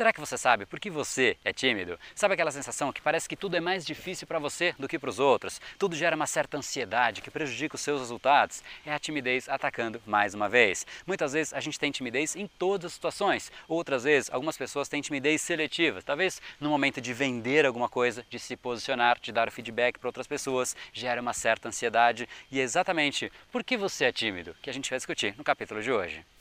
Será que você sabe por que você é tímido? Sabe aquela sensação que parece que tudo é mais difícil para você do que para os outros? Tudo gera uma certa ansiedade que prejudica os seus resultados? É a timidez atacando mais uma vez. Muitas vezes a gente tem timidez em todas as situações. Outras vezes, algumas pessoas têm timidez seletiva. Talvez no momento de vender alguma coisa, de se posicionar, de dar feedback para outras pessoas, gera uma certa ansiedade. E é exatamente por que você é tímido que a gente vai discutir no capítulo de hoje.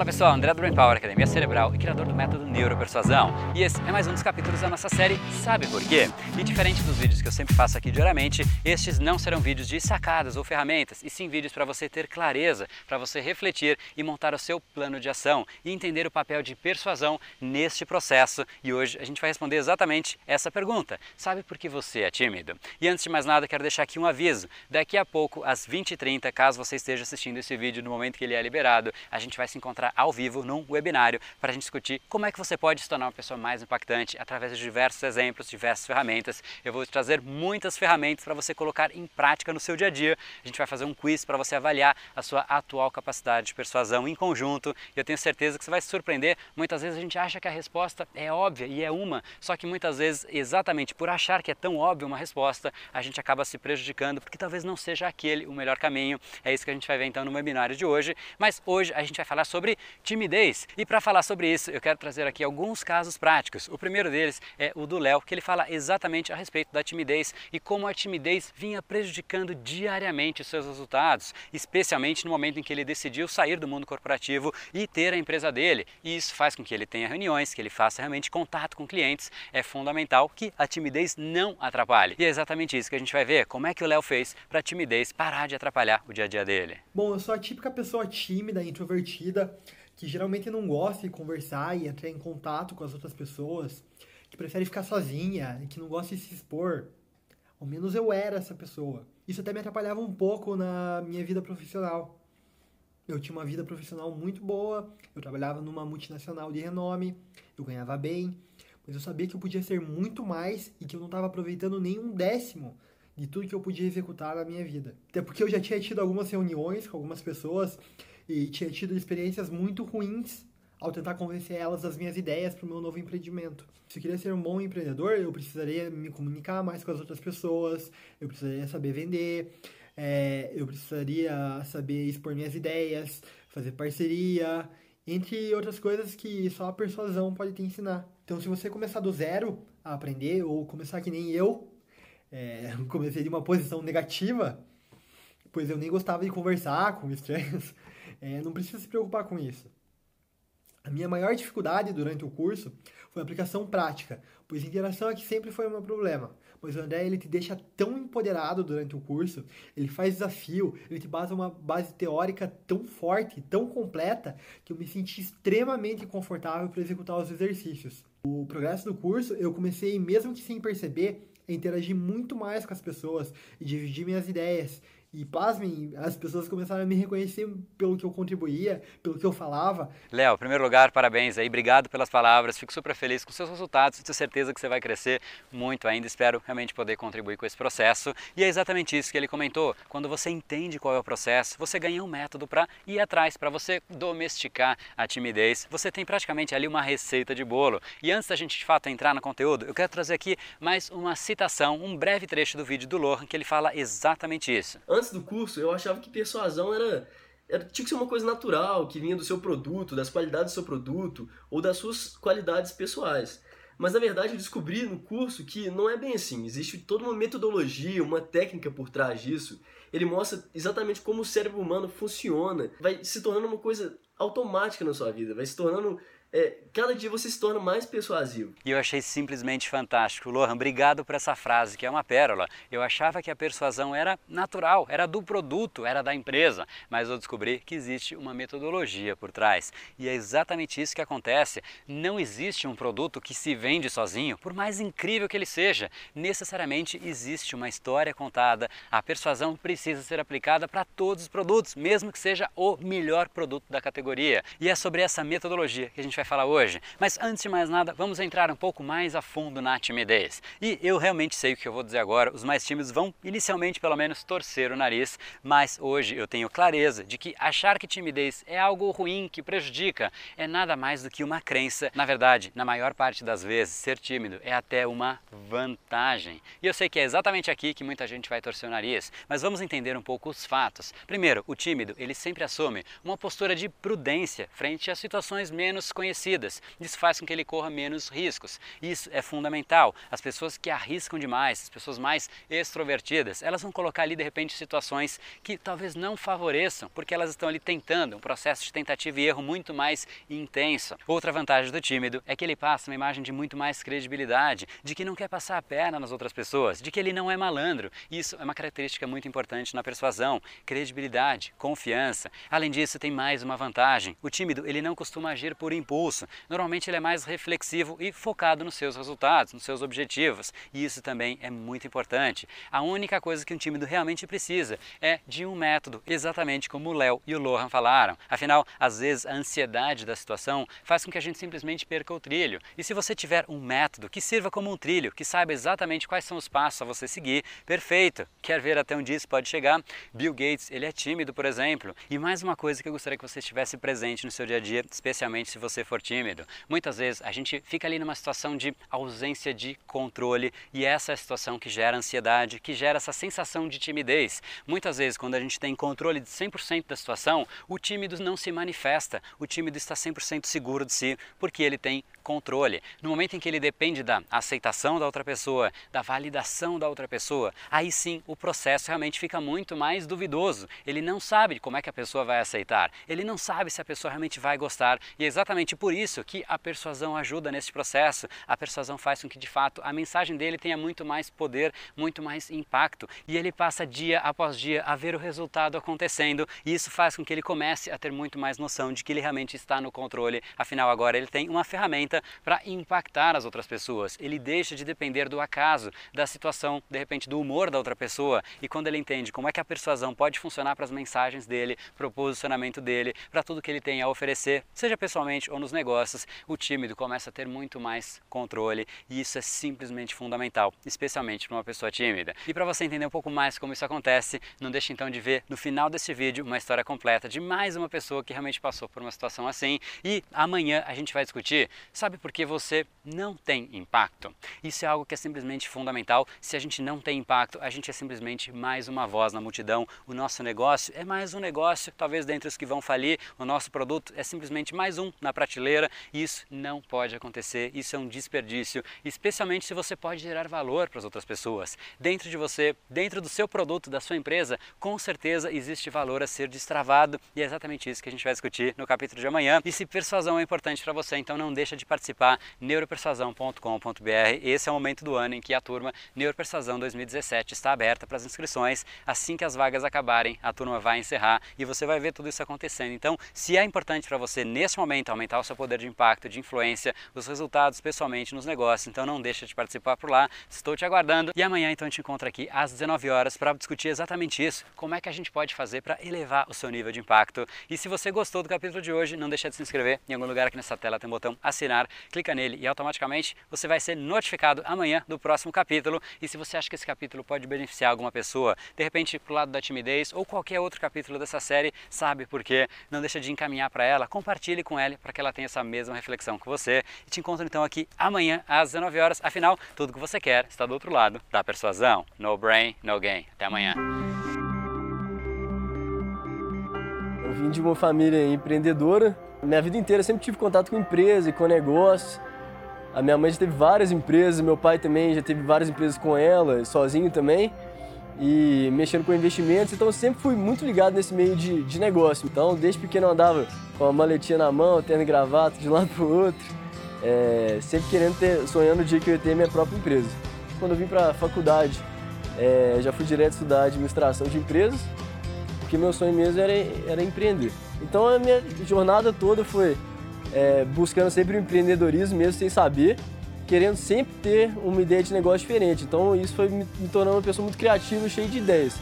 Fala pessoal, André do Brain Power, Academia Cerebral e criador do método Neuropersuasão. E esse é mais um dos capítulos da nossa série Sabe Por Quê? E diferente dos vídeos que eu sempre faço aqui diariamente, estes não serão vídeos de sacadas ou ferramentas, e sim vídeos para você ter clareza, para você refletir e montar o seu plano de ação e entender o papel de persuasão neste processo. E hoje a gente vai responder exatamente essa pergunta: Sabe por que você é tímido? E antes de mais nada, quero deixar aqui um aviso. Daqui a pouco, às 20h30, caso você esteja assistindo esse vídeo no momento que ele é liberado, a gente vai se encontrar ao vivo num webinário para a gente discutir como é que você pode se tornar uma pessoa mais impactante através de diversos exemplos, diversas ferramentas. Eu vou trazer muitas ferramentas para você colocar em prática no seu dia a dia. A gente vai fazer um quiz para você avaliar a sua atual capacidade de persuasão em conjunto. E eu tenho certeza que você vai se surpreender. Muitas vezes a gente acha que a resposta é óbvia e é uma, só que muitas vezes, exatamente por achar que é tão óbvia uma resposta, a gente acaba se prejudicando porque talvez não seja aquele o melhor caminho. É isso que a gente vai ver então no webinário de hoje. Mas hoje a gente vai falar sobre timidez. E para falar sobre isso, eu quero trazer aqui alguns casos práticos. O primeiro deles é o do Léo, que ele fala exatamente a respeito da timidez e como a timidez vinha prejudicando diariamente os seus resultados, especialmente no momento em que ele decidiu sair do mundo corporativo e ter a empresa dele. E isso faz com que ele tenha reuniões, que ele faça realmente contato com clientes. É fundamental que a timidez não atrapalhe. E é exatamente isso que a gente vai ver, como é que o Léo fez para a timidez parar de atrapalhar o dia a dia dele. Bom, eu sou a típica pessoa tímida, introvertida, que geralmente não gosta de conversar e entrar em contato com as outras pessoas, que prefere ficar sozinha, que não gosta de se expor. Ao menos eu era essa pessoa. Isso até me atrapalhava um pouco na minha vida profissional. Eu tinha uma vida profissional muito boa, eu trabalhava numa multinacional de renome, eu ganhava bem, mas eu sabia que eu podia ser muito mais e que eu não estava aproveitando nem um décimo de tudo que eu podia executar na minha vida. Até porque eu já tinha tido algumas reuniões com algumas pessoas e tinha tido experiências muito ruins ao tentar convencer elas das minhas ideias para o meu novo empreendimento. Se eu queria ser um bom empreendedor, eu precisaria me comunicar mais com as outras pessoas, eu precisaria saber vender, é, eu precisaria saber expor minhas ideias, fazer parceria, entre outras coisas que só a persuasão pode te ensinar. Então, se você começar do zero a aprender, ou começar que nem eu, é, comecei de uma posição negativa, pois eu nem gostava de conversar com estranhos, é, não precisa se preocupar com isso. A minha maior dificuldade durante o curso foi a aplicação prática, pois interação é que sempre foi o meu problema. Mas o André ele te deixa tão empoderado durante o curso, ele faz desafio, ele te basa uma base teórica tão forte, tão completa, que eu me senti extremamente confortável para executar os exercícios. O progresso do curso, eu comecei, mesmo que sem perceber, a interagir muito mais com as pessoas e dividir minhas ideias e pasmem, as pessoas começaram a me reconhecer pelo que eu contribuía, pelo que eu falava. Léo, em primeiro lugar, parabéns aí, obrigado pelas palavras, fico super feliz com seus resultados, tenho certeza que você vai crescer muito ainda, espero realmente poder contribuir com esse processo. E é exatamente isso que ele comentou, quando você entende qual é o processo, você ganha um método para ir atrás, para você domesticar a timidez, você tem praticamente ali uma receita de bolo. E antes da gente de fato entrar no conteúdo, eu quero trazer aqui mais uma citação, um breve trecho do vídeo do Lohan que ele fala exatamente isso antes do curso, eu achava que persuasão era, era tinha que ser uma coisa natural, que vinha do seu produto, das qualidades do seu produto ou das suas qualidades pessoais. Mas na verdade eu descobri no curso que não é bem assim. Existe toda uma metodologia, uma técnica por trás disso. Ele mostra exatamente como o cérebro humano funciona. Vai se tornando uma coisa automática na sua vida, vai se tornando é, cada dia você se torna mais persuasivo. E eu achei simplesmente fantástico. Lohan, obrigado por essa frase, que é uma pérola. Eu achava que a persuasão era natural, era do produto, era da empresa, mas eu descobri que existe uma metodologia por trás. E é exatamente isso que acontece. Não existe um produto que se vende sozinho, por mais incrível que ele seja. Necessariamente existe uma história contada. A persuasão precisa ser aplicada para todos os produtos, mesmo que seja o melhor produto da categoria. E é sobre essa metodologia que a gente vai falar hoje. Mas antes de mais nada, vamos entrar um pouco mais a fundo na timidez. E eu realmente sei o que eu vou dizer agora. Os mais tímidos vão inicialmente pelo menos torcer o nariz, mas hoje eu tenho clareza de que achar que timidez é algo ruim, que prejudica, é nada mais do que uma crença. Na verdade, na maior parte das vezes, ser tímido é até uma vantagem. E eu sei que é exatamente aqui que muita gente vai torcer o nariz, mas vamos entender um pouco os fatos. Primeiro, o tímido, ele sempre assume uma postura de prudência frente a situações menos conhecidas. Isso faz com que ele corra menos riscos. Isso é fundamental. As pessoas que arriscam demais, as pessoas mais extrovertidas, elas vão colocar ali de repente situações que talvez não favoreçam, porque elas estão ali tentando um processo de tentativa e erro muito mais intenso. Outra vantagem do tímido é que ele passa uma imagem de muito mais credibilidade, de que não quer passar a perna nas outras pessoas, de que ele não é malandro. Isso é uma característica muito importante na persuasão, credibilidade, confiança. Além disso, tem mais uma vantagem. O tímido, ele não costuma agir por impulso. Normalmente ele é mais reflexivo e focado nos seus resultados, nos seus objetivos. E isso também é muito importante. A única coisa que um tímido realmente precisa é de um método, exatamente como o Léo e o Lohan falaram. Afinal, às vezes a ansiedade da situação faz com que a gente simplesmente perca o trilho. E se você tiver um método que sirva como um trilho, que saiba exatamente quais são os passos a você seguir, perfeito. Quer ver até onde isso pode chegar? Bill Gates, ele é tímido, por exemplo. E mais uma coisa que eu gostaria que você estivesse presente no seu dia a dia, especialmente se você for tímido. Muitas vezes a gente fica ali numa situação de ausência de controle e essa é a situação que gera ansiedade, que gera essa sensação de timidez. Muitas vezes, quando a gente tem controle de 100% da situação, o tímido não se manifesta, o tímido está 100% seguro de si, porque ele tem controle. No momento em que ele depende da aceitação da outra pessoa, da validação da outra pessoa, aí sim o processo realmente fica muito mais duvidoso. Ele não sabe como é que a pessoa vai aceitar, ele não sabe se a pessoa realmente vai gostar. E é exatamente por isso que a persuasão ajuda nesse processo. A persuasão faz com que de fato a mensagem dele tenha muito mais poder, muito mais impacto. E ele passa dia após dia a ver o resultado acontecendo, e isso faz com que ele comece a ter muito mais noção de que ele realmente está no controle. Afinal, agora ele tem uma ferramenta para impactar as outras pessoas. Ele deixa de depender do acaso, da situação, de repente do humor da outra pessoa. E quando ele entende como é que a persuasão pode funcionar para as mensagens dele, para o posicionamento dele, para tudo que ele tem a oferecer, seja pessoalmente ou nos negócios, o tímido começa a ter muito mais controle e isso é simplesmente fundamental, especialmente para uma pessoa tímida. E para você entender um pouco mais como isso acontece, não deixe então de ver no final desse vídeo uma história completa de mais uma pessoa que realmente passou por uma situação assim. E amanhã a gente vai discutir, sabe por que você não tem impacto? Isso é algo que é simplesmente fundamental. Se a gente não tem impacto, a gente é simplesmente mais uma voz na multidão. O nosso negócio é mais um negócio, talvez dentre os que vão falir. O nosso produto é simplesmente mais um na prateleira. Isso não pode acontecer. Isso é um desperdício, especialmente se você pode gerar valor para as outras pessoas. Dentro de você, dentro do seu produto, da sua empresa, com certeza existe valor a ser destravado e é exatamente isso que a gente vai discutir no capítulo de amanhã. E se persuasão é importante para você, então não deixa de participar neuropersuasão.com.br. Esse é o momento do ano em que a turma Neuropersuasão 2017 está aberta para as inscrições. Assim que as vagas acabarem, a turma vai encerrar e você vai ver tudo isso acontecendo. Então, se é importante para você nesse momento aumentar o seu poder de impacto, de influência, os resultados pessoalmente nos negócios, então não deixa de participar por lá. Estou te aguardando e amanhã então a gente encontra aqui às 19 horas para discutir exatamente isso, como é que a gente pode fazer para elevar o seu nível de impacto. E se você gostou do capítulo de hoje, não deixa de se inscrever. Em algum lugar aqui nessa tela tem um botão assinar, clica nele e automaticamente você vai ser notificado amanhã do próximo capítulo. E se você acha que esse capítulo pode beneficiar alguma pessoa, de repente pro lado da timidez ou qualquer outro capítulo dessa série, sabe por quê? Não deixa de encaminhar para ela, compartilhe com ela para que ela tenha essa mesma reflexão que você. E te encontro então aqui amanhã às 19 horas. Afinal, tudo que você quer está do outro lado da persuasão. No brain, no gain. Até amanhã. Eu vim de uma família empreendedora. Minha vida inteira sempre tive contato com empresa e com negócios. A minha mãe já teve várias empresas, meu pai também já teve várias empresas com ela, sozinho também. e mexendo com investimentos, então eu sempre fui muito ligado nesse meio de, de negócio. Então, desde pequeno eu andava com a maletinha na mão, tendo gravata de um lado para o outro, é, sempre querendo ter, sonhando o dia que eu ia ter minha própria empresa. Quando eu vim para a faculdade, é, já fui direto estudar administração de empresas, porque meu sonho mesmo era, era empreender. Então a minha jornada toda foi é, buscando sempre o empreendedorismo, mesmo sem saber, querendo sempre ter uma ideia de negócio diferente. Então isso foi me, me tornando uma pessoa muito criativa, cheia de ideias.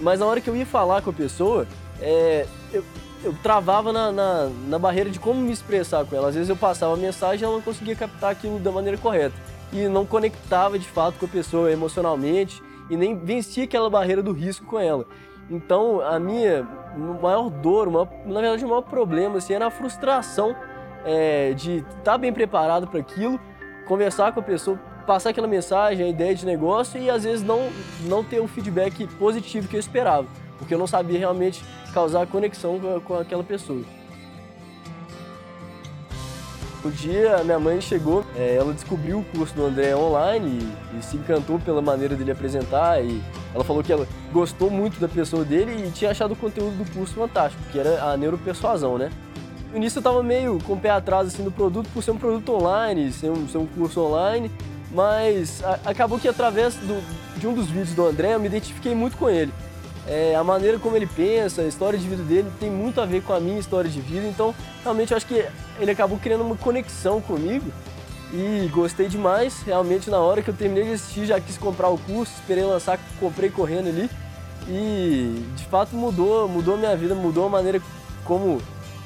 Mas na hora que eu ia falar com a pessoa, é, eu, eu travava na, na, na, barreira de como me expressar com ela. Às vezes eu passava a mensagem e ela não conseguia captar aquilo da maneira correta. E não conectava de fato com a pessoa emocionalmente e nem vencia aquela barreira do risco com ela. Então a minha maior dor, maior, na verdade o maior problema assim, era a frustração é, de estar tá bem preparado para aquilo conversar com a pessoa, passar aquela mensagem, a ideia de negócio e às vezes não, não ter o feedback positivo que eu esperava, porque eu não sabia realmente causar conexão com, com aquela pessoa. Um dia minha mãe chegou, é, ela descobriu o curso do André online e, e, se encantou pela maneira dele apresentar e ela falou que ela gostou muito da pessoa dele e tinha achado o conteúdo do curso fantástico, que era a neuropersuasão, né? No início eu tava meio com o pé atrás assim, do produto, por ser um produto online, ser um, ser um curso online, mas a, acabou que através do, de um dos vídeos do André eu me identifiquei muito com ele. É, a maneira como ele pensa, a história de vida dele tem muito a ver com a minha história de vida, então realmente eu acho que ele acabou criando uma conexão comigo e gostei demais. Realmente na hora que eu terminei de assistir já quis comprar o curso, esperei lançar, comprei correndo ali e de fato mudou, mudou minha vida, mudou a maneira como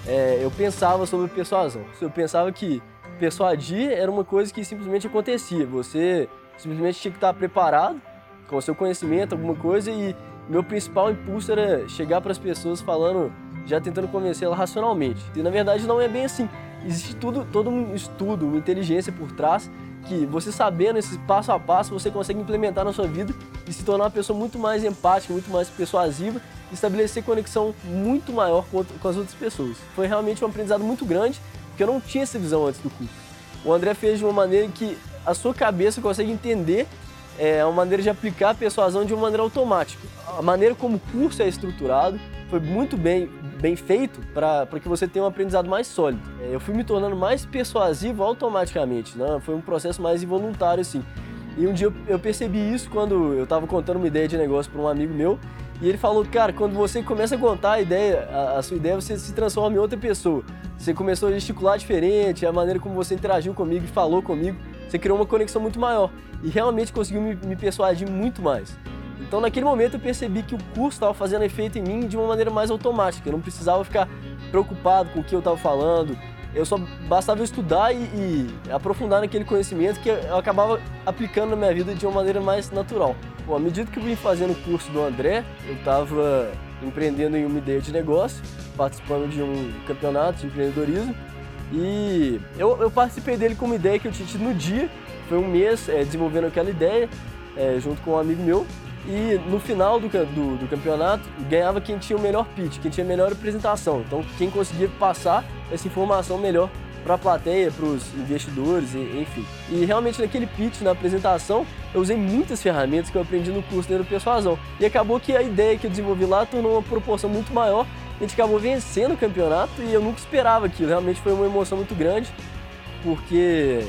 é, eu pensava sobre persuasão. Eu pensava que persuadir era uma coisa que simplesmente acontecia. Você simplesmente tinha que estar preparado com o seu conhecimento, alguma coisa, e meu principal impulso era chegar para as pessoas falando, já tentando convencê-las racionalmente. E na verdade não é bem assim. Existe tudo, todo um estudo, uma inteligência por trás que você sabendo esse passo a passo, você consegue implementar na sua vida e se tornar uma pessoa muito mais empática, muito mais persuasiva e estabelecer conexão muito maior com, as outras pessoas. Foi realmente um aprendizado muito grande, porque eu não tinha essa visão antes do curso. O André fez de uma maneira que a sua cabeça consegue entender é, uma maneira de aplicar a persuasão de uma maneira automática. A maneira como o curso é estruturado foi muito bem, bem feito para que você tenha um aprendizado mais sólido. É, eu fui me tornando mais persuasivo automaticamente, né? foi um processo mais involuntário assim. E um dia eu percebi isso quando eu estava contando uma ideia de negócio para um amigo meu e ele falou, cara, quando você começa a contar a ideia, a, a, sua ideia, você se transforma em outra pessoa. Você começou a gesticular diferente, a maneira como você interagiu comigo e falou comigo, você criou uma conexão muito maior e realmente conseguiu me, me persuadir muito mais. Então, naquele momento, eu percebi que o curso estava fazendo efeito em mim de uma maneira mais automática. Eu não precisava ficar preocupado com o que eu estava falando. Eu só bastava estudar e, e, aprofundar naquele conhecimento que eu acabava aplicando na minha vida de uma maneira mais natural. Bom, à medida que eu vim fazendo o curso do André, eu estava empreendendo em uma ideia de negócio, participando de um campeonato de empreendedorismo. E eu, eu participei dele com uma ideia que eu tinha tido no dia. Foi um mês é, desenvolvendo aquela ideia, é, junto com um amigo meu. E no final do, do, do, campeonato, ganhava quem tinha o melhor pitch, quem tinha a melhor apresentação. Então, quem conseguia passar essa informação melhor para a plateia, para os investidores, enfim. E realmente naquele pitch, na apresentação, eu usei muitas ferramentas que eu aprendi no curso de Neuropersuasão. E acabou que a ideia que eu desenvolvi lá tornou uma proporção muito maior. A gente acabou vencendo o campeonato e eu nunca esperava aquilo. Realmente foi uma emoção muito grande, porque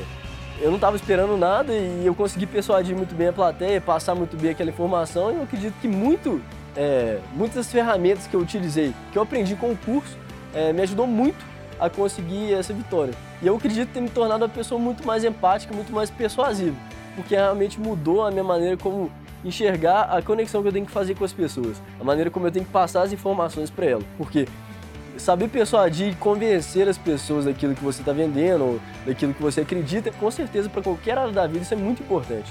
eu não estava esperando nada e eu consegui persuadir muito bem a plateia, passar muito bem aquela informação e eu acredito que muito, é, muitas ferramentas que eu utilizei, que eu aprendi com o curso, é, me ajudou muito a conseguir essa vitória. E eu acredito ter me tornado uma pessoa muito mais empática, muito mais persuasiva, porque realmente mudou a minha maneira como enxergar a conexão que eu tenho que fazer com as pessoas, a maneira como eu tenho que passar as informações para elas. Porque saber persuadir e convencer as pessoas daquilo que você está vendendo, daquilo que você acredita, com certeza para qualquer área da vida isso é muito importante.